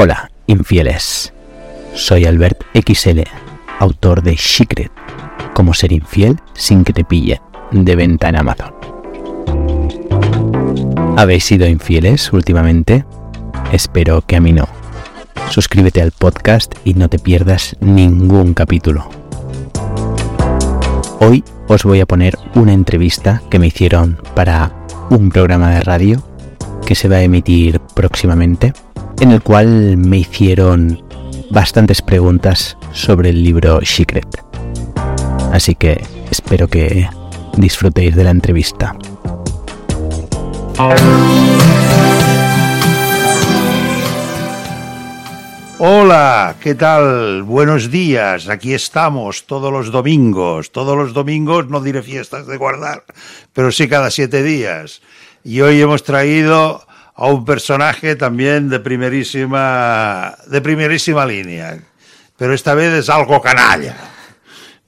Hola, infieles. Soy Albert XL, autor de Secret, cómo ser infiel sin que te pille, de venta en Amazon. ¿Habéis sido infieles últimamente? Espero que a mí no. Suscríbete al podcast y no te pierdas ningún capítulo. Hoy os voy a poner una entrevista que me hicieron para un programa de radio que se va a emitir próximamente, en el cual me hicieron bastantes preguntas sobre el libro Secret. Así que espero que disfrutéis de la entrevista. Hola, ¿qué tal? Buenos días, aquí estamos todos los domingos. Todos los domingos, no diré fiestas de guardar, pero sí cada siete días. Y hoy hemos traído a un personaje también de primerísima, de primerísima línea, pero esta vez es algo canalla.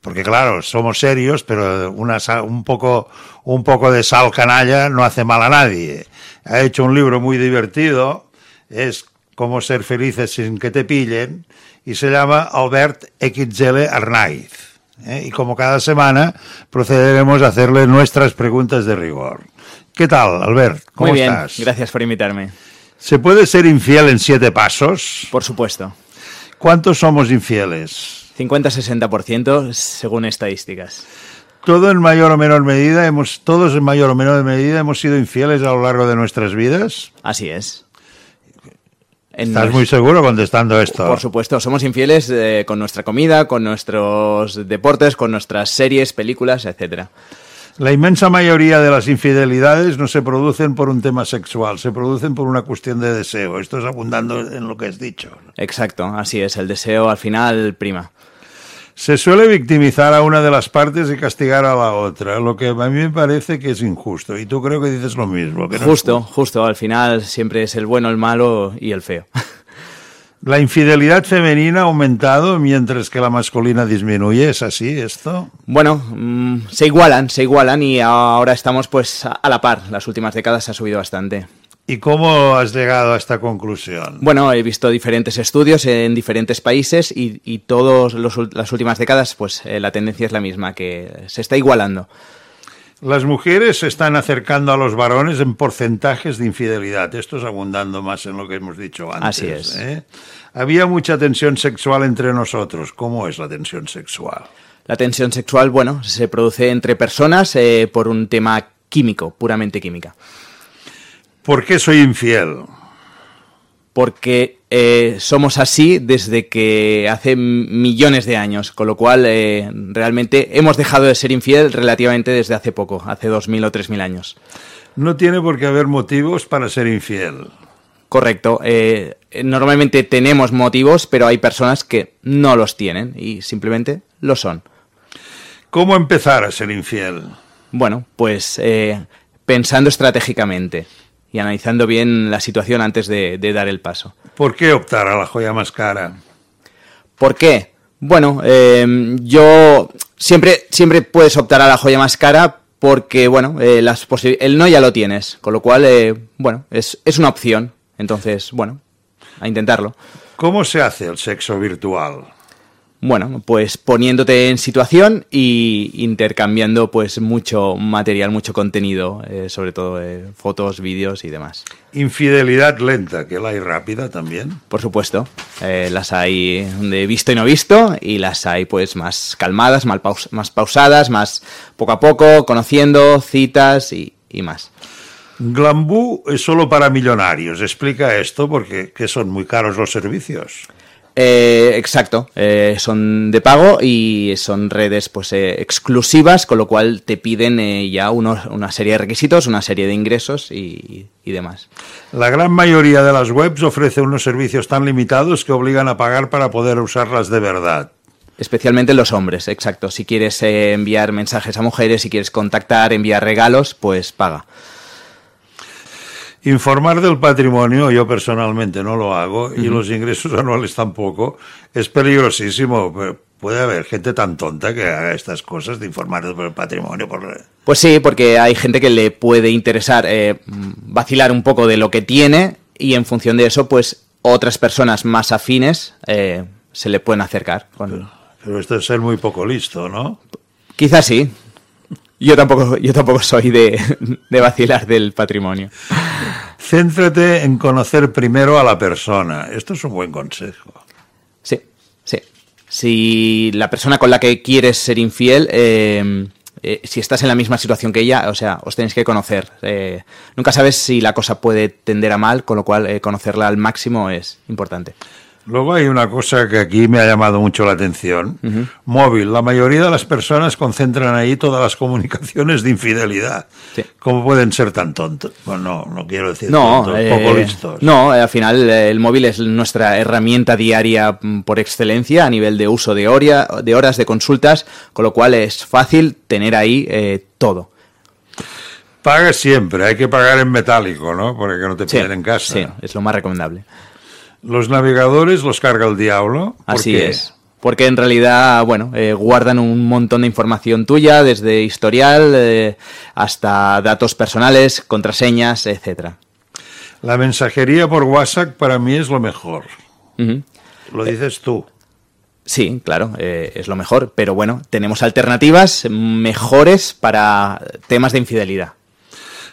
Porque claro, somos serios, pero una, un, poco, un poco de sal canalla no hace mal a nadie. Ha hecho un libro muy divertido, es Cómo ser felices sin que te pillen, y se llama Albert XL Arnaiz. ¿eh? Y como cada semana, procederemos a hacerle nuestras preguntas de rigor. ¿Qué tal, Albert? ¿Cómo Muy bien, estás? gracias por invitarme. ¿Se puede ser infiel en siete pasos? Por supuesto. ¿Cuántos somos infieles? 50-60% según estadísticas. Todo en mayor o menor medida, hemos, todos en mayor o menor medida hemos sido infieles a lo largo de nuestras vidas. Así es. ¿Estás nos- muy seguro contestando esto? Por supuesto, somos infieles eh, con nuestra comida, con nuestros deportes, con nuestras series, películas, etcétera. La inmensa mayoría de las infidelidades no se producen por un tema sexual, se producen por una cuestión de deseo. Esto es abundando en lo que has dicho. Exacto, así es. El deseo al final prima. Se suele victimizar a una de las partes y castigar a la otra, lo que a mí me parece que es injusto. Y tú creo que dices lo mismo. Que no es Justo, justo. Al final siempre es el bueno, el malo y el feo. La infidelidad femenina ha aumentado mientras que la masculina disminuye, ¿es así esto? Bueno, mm, se igualan, se igualan y ahora estamos pues a la par. Las últimas décadas ha subido bastante. ¿Y cómo has llegado a esta conclusión? Bueno, he visto diferentes estudios en diferentes países y, y todas las últimas décadas, pues eh, la tendencia es la misma, que se está igualando. Las mujeres se están acercando a los varones en porcentajes de infidelidad. Esto es abundando más en lo que hemos dicho antes. Así es. ¿eh? Había mucha tensión sexual entre nosotros. ¿Cómo es la tensión sexual? La tensión sexual, bueno, se produce entre personas eh, por un tema químico, puramente química. ¿Por qué soy infiel? Porque eh, somos así desde que hace millones de años, con lo cual eh, realmente hemos dejado de ser infiel relativamente desde hace poco, hace 2.000 o 3.000 años. No tiene por qué haber motivos para ser infiel. Correcto. eh, normalmente tenemos motivos, pero hay personas que no los tienen y simplemente lo son. ¿Cómo empezar a ser infiel? Bueno, pues pensando estratégicamente y analizando bien la situación antes de, de dar el paso. ¿Por qué optar a la joya más cara? ¿Por qué? Bueno, eh, yo siempre, siempre puedes optar a la joya más cara porque, bueno, eh, las el no ya lo tienes, con lo cual, eh, bueno, es, es una opción. Entonces, bueno, a intentarlo. ¿Cómo se hace el sexo virtual? Bueno, pues poniéndote en situación y intercambiando pues mucho material, mucho contenido, eh, sobre todo eh, fotos, vídeos y demás. Infidelidad lenta, que la hay rápida también. Por supuesto, eh, las hay de visto y no visto y las hay pues más calmadas, mal paus- más pausadas, más poco a poco, conociendo, citas y, y más. Glambú es solo para millonarios. Explica esto porque que son muy caros los servicios. Eh, exacto, eh, son de pago y son redes pues eh, exclusivas, con lo cual te piden eh, ya unos- una serie de requisitos, una serie de ingresos y, y demás. La gran mayoría de las webs ofrece unos servicios tan limitados que obligan a pagar para poder usarlas de verdad. Especialmente los hombres, exacto. Si quieres eh, enviar mensajes a mujeres, si quieres contactar, enviar regalos, pues paga. Informar del patrimonio, yo personalmente no lo hago, y los ingresos anuales tampoco, es peligrosísimo. Pu- Puede haber gente tan tonta que haga estas cosas de informar del patrimonio. Por... Pues sí, porque hay gente que le puede interesar eh, vacilar un poco de lo que tiene y en función de eso, pues otras personas más afines eh, se le pueden acercar. Con... Pero, pero esto es ser muy poco listo, ¿no? Quizás sí. Yo tampoco, yo tampoco soy de, de vacilar del patrimonio. Céntrate en conocer primero a la persona. Esto es un buen consejo. Sí, sí. Si la persona con la que quieres ser infiel, eh, eh, si estás en la misma situación que ella, o sea, os tenéis que conocer. Eh, nunca sabes si la cosa puede tender a mal, con lo cual eh, conocerla al máximo es importante. Luego hay una cosa que aquí me ha llamado mucho la atención. Móvil. La mayoría de las personas concentran ahí todas las comunicaciones de infidelidad. Sí. ¿Cómo pueden ser tan tontos? Bueno, no, no quiero decir No, tontos, eh, poco listos. no, al final eh, el móvil es nuestra herramienta diaria mm, por excelencia a nivel de uso de, horia- de horas de consultas, con lo cual es fácil tener ahí eh, todo. Paga siempre, hay que pagar en metálico, ¿no? Porque no te Sí, piden en casa. sí, es lo más recomendable. Los navegadores los carga el diablo. ¿Por Así qué? es. Porque en realidad, bueno, eh, guardan un montón de información tuya, desde historial eh, hasta datos personales, contraseñas, etcétera. La mensajería por WhatsApp para mí es lo mejor. Lo dices tú. Sí, claro, eh, es lo mejor. Pero bueno, tenemos alternativas mejores para temas de infidelidad.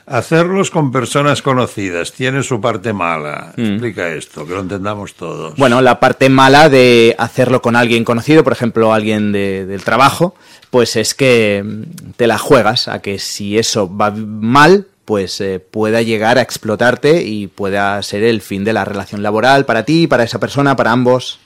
Hacerlos con personas conocidas tiene su parte mala. Explica esto, que lo entendamos todos. Mm. Bueno, la parte mala de hacerlo con alguien conocido, por ejemplo, alguien de- del trabajo, pues es que mm, te la juegas a que si eso va mal, pues eh, pueda llegar a explotarte y pueda ser el fin de la relación laboral para ti, para esa persona, para ambos.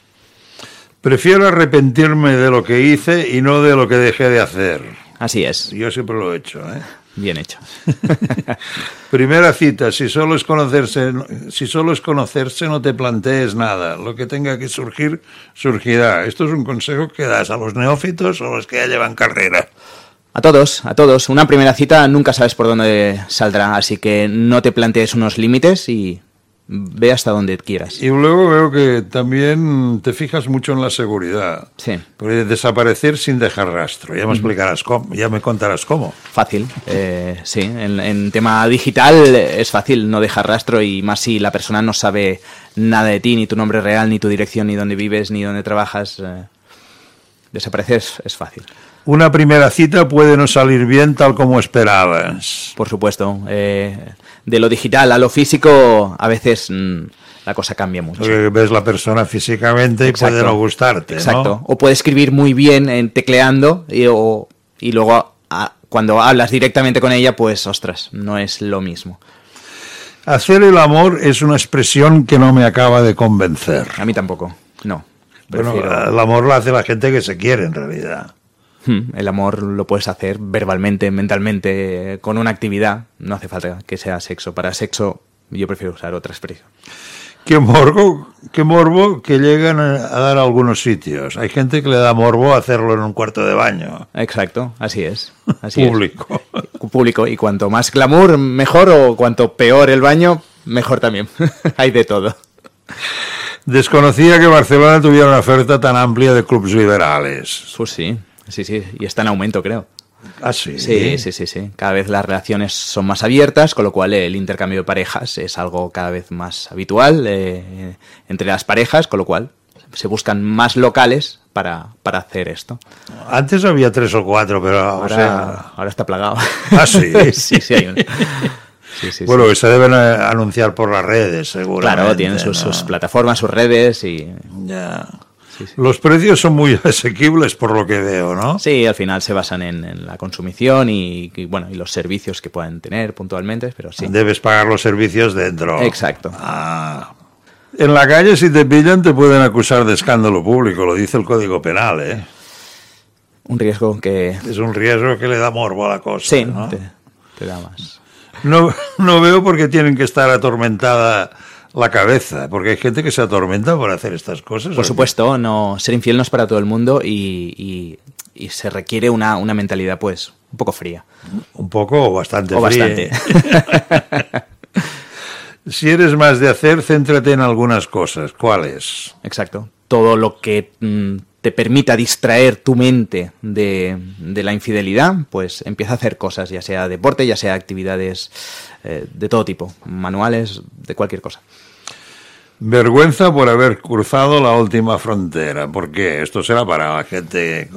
Prefiero arrepentirme de lo que hice y no de lo que dejé de hacer. Así es, Yo siempre lo he hecho. ¿eh? Bien hecho. Primera cita, si solo es conocerse, si solo es conocerse, no te plantees nada. Lo que tenga que surgir, surgirá. Esto es un consejo que das a los neófitos o a los que ya llevan carrera. A todos, a todos. Una primera cita nunca sabes por dónde saldrá, así que no te plantees unos límites y ve hasta donde quieras. Y luego veo que también te fijas mucho en la seguridad. Sí. Porque desaparecer sin dejar rastro. Ya me explicarás cómo, ya me contarás cómo. Fácil, eh, sí. En, en tema digital es fácil no dejar rastro y más si la persona no sabe nada de ti, ni tu nombre real, ni tu dirección, ni dónde vives, ni dónde trabajas. eh, desaparecer es, es fácil. Una primera cita puede no salir bien tal como esperabas. Por supuesto. eh, de lo digital a lo físico, a veces mm, la cosa cambia mucho. Porque ves la persona físicamente y Exacto. puede no gustarte. ¿no? Exacto. O puede escribir muy bien en tecleando y, o- y luego a- cuando hablas directamente con ella, pues ostras, no es lo mismo. Hacer el amor es una expresión que no me acaba de convencer. A mí tampoco. No. Bueno, Prefiero- el amor lo hace la gente que se quiere en realidad. Hmm, El amor lo puedes hacer verbalmente, mentalmente, con una actividad. No hace falta que sea sexo. Para sexo yo prefiero usar otra expresión. Qué morbo, qué morbo que llegan a a dar a algunos sitios. Hay gente que le da morbo hacerlo en un cuarto de baño Exacto, así es. Así público. es. Público. Y cuanto más glamour, mejor. O cuanto peor el baño, mejor también. Hay de todo. Desconocía que Barcelona tuviera una oferta tan amplia de clubes liberales. Pues sí, sí, sí. Y está en aumento, creo. Ah, sí. Sí, sí, sí, sí. Cada vez las relaciones son más abiertas, con lo cual el intercambio de parejas es algo cada vez más habitual eh, entre las parejas, con lo cual se buscan más locales para, para hacer esto. Antes había tres o cuatro, pero Ahora, o sea, ahora está plagado. Ah, sí. sí, sí, hay un- sí, sí, bueno, sí. que se deben eh, anunciar por las redes, seguro. Claro, tienen sus, sus plataformas, sus redes y... Ya. Los precios son muy asequibles por lo que veo, ¿no? Sí, al final se basan en, en la consumición y, y, bueno y los servicios que puedan tener puntualmente, pero sí. Debes pagar los servicios dentro. Exacto. Ah. En la calle, si te pillan, te pueden acusar de escándalo público, lo dice el Código Penal, ¿eh? Un riesgo que... Es un riesgo que le da morbo a la cosa. Sí, ¿no? te, te da más. No, no veo por qué tienen que estar atormentada la cabeza, porque hay gente que se atormenta por hacer estas cosas. Por supuesto, no, ser infiel no es para todo el mundo y, y- y se requiere una, una mentalidad pues un poco fría. Un poco o bastante. O fría. bastante. Si eres más de hacer, céntrate en algunas cosas. ¿Cuáles? Exacto. Todo lo que mm, te permita distraer tu mente de, de la infidelidad, pues empieza a hacer cosas, ya sea deporte, ya sea actividades eh, de todo tipo, manuales, de cualquier cosa. Vergüenza por haber cruzado la última frontera. ¿Por qué? Esto será para la gente,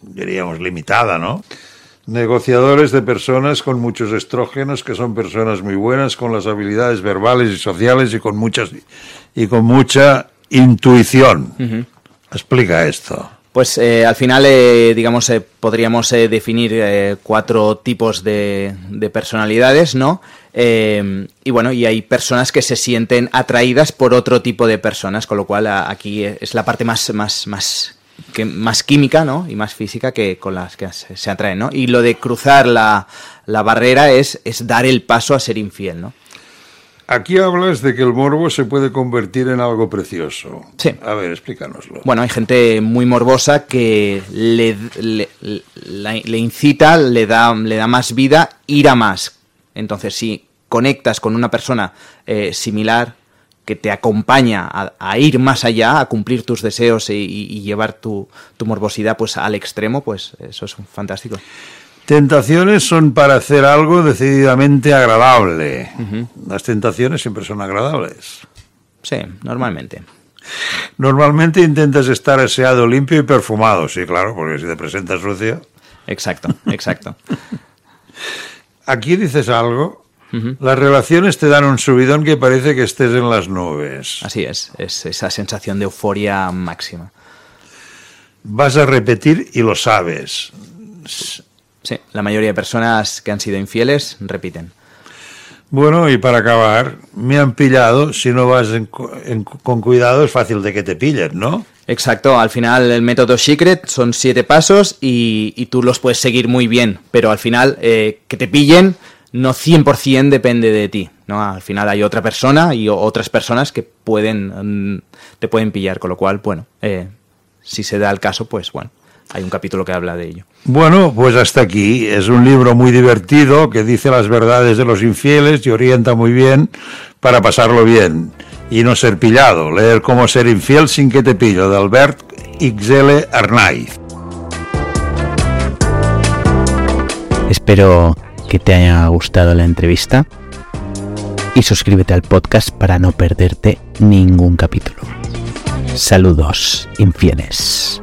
diríamos, limitada, ¿no? Negociadores de personas con muchos estrógenos, que son personas muy buenas, con las habilidades verbales y sociales y con muchas y con mucha intuición. Explica esto. Pues eh, al final, eh, digamos, eh, podríamos definir cuatro tipos de, de personalidades, ¿no? y bueno, y hay personas que se sienten atraídas por otro tipo de personas, con lo cual aquí es la parte más, más, más, que, más química, ¿no? Y más física que con las que se, atraen, ¿no? Y lo de cruzar la, la barrera es, es dar el paso a ser infiel, ¿no? Aquí hablas de que el morbo se puede convertir en algo precioso. Sí. A ver, explícanoslo. Bueno, hay gente muy morbosa que le, le, incita, le da, le da más vida ir a más. Entonces, si conectas con una persona eh, similar que te acompaña a, ir más allá, a cumplir tus deseos y, y llevar tu, tu morbosidad pues al extremo, pues eso es fantástico. Tentaciones son para hacer algo decididamente agradable. Las tentaciones siempre son agradables. Sí, normalmente. Normalmente intentas estar aseado, limpio y perfumado, sí, claro, porque si te presentas sucio. Exacto, exacto. Aquí dices algo. Las relaciones te dan un subidón que parece que estés en las nubes. Así es, es esa sensación de euforia máxima. Vas a repetir y lo sabes Sí, la mayoría de personas que han sido infieles repiten. Bueno, y para acabar, me han pillado, si no vas con cuidado es fácil de que te pillen, ¿no? Exacto, al final el método Secret son siete pasos y, tú los puedes seguir muy bien, pero al final eh, que te pillen no 100% depende de ti, ¿no? Al final hay otra persona y otras personas que pueden, mm, te pueden pillar, con lo cual, bueno, eh, si se da el caso, pues bueno, hay un capítulo que habla de ello. Bueno, pues hasta aquí. Es un libro muy divertido que dice las verdades de los infieles y orienta muy bien para pasarlo bien y no ser pillado. Leer cómo ser infiel sin que te pillo, de Albert XL Arnaiz. Espero que te haya gustado la entrevista y suscríbete al podcast para no perderte ningún capítulo. Saludos, infieles.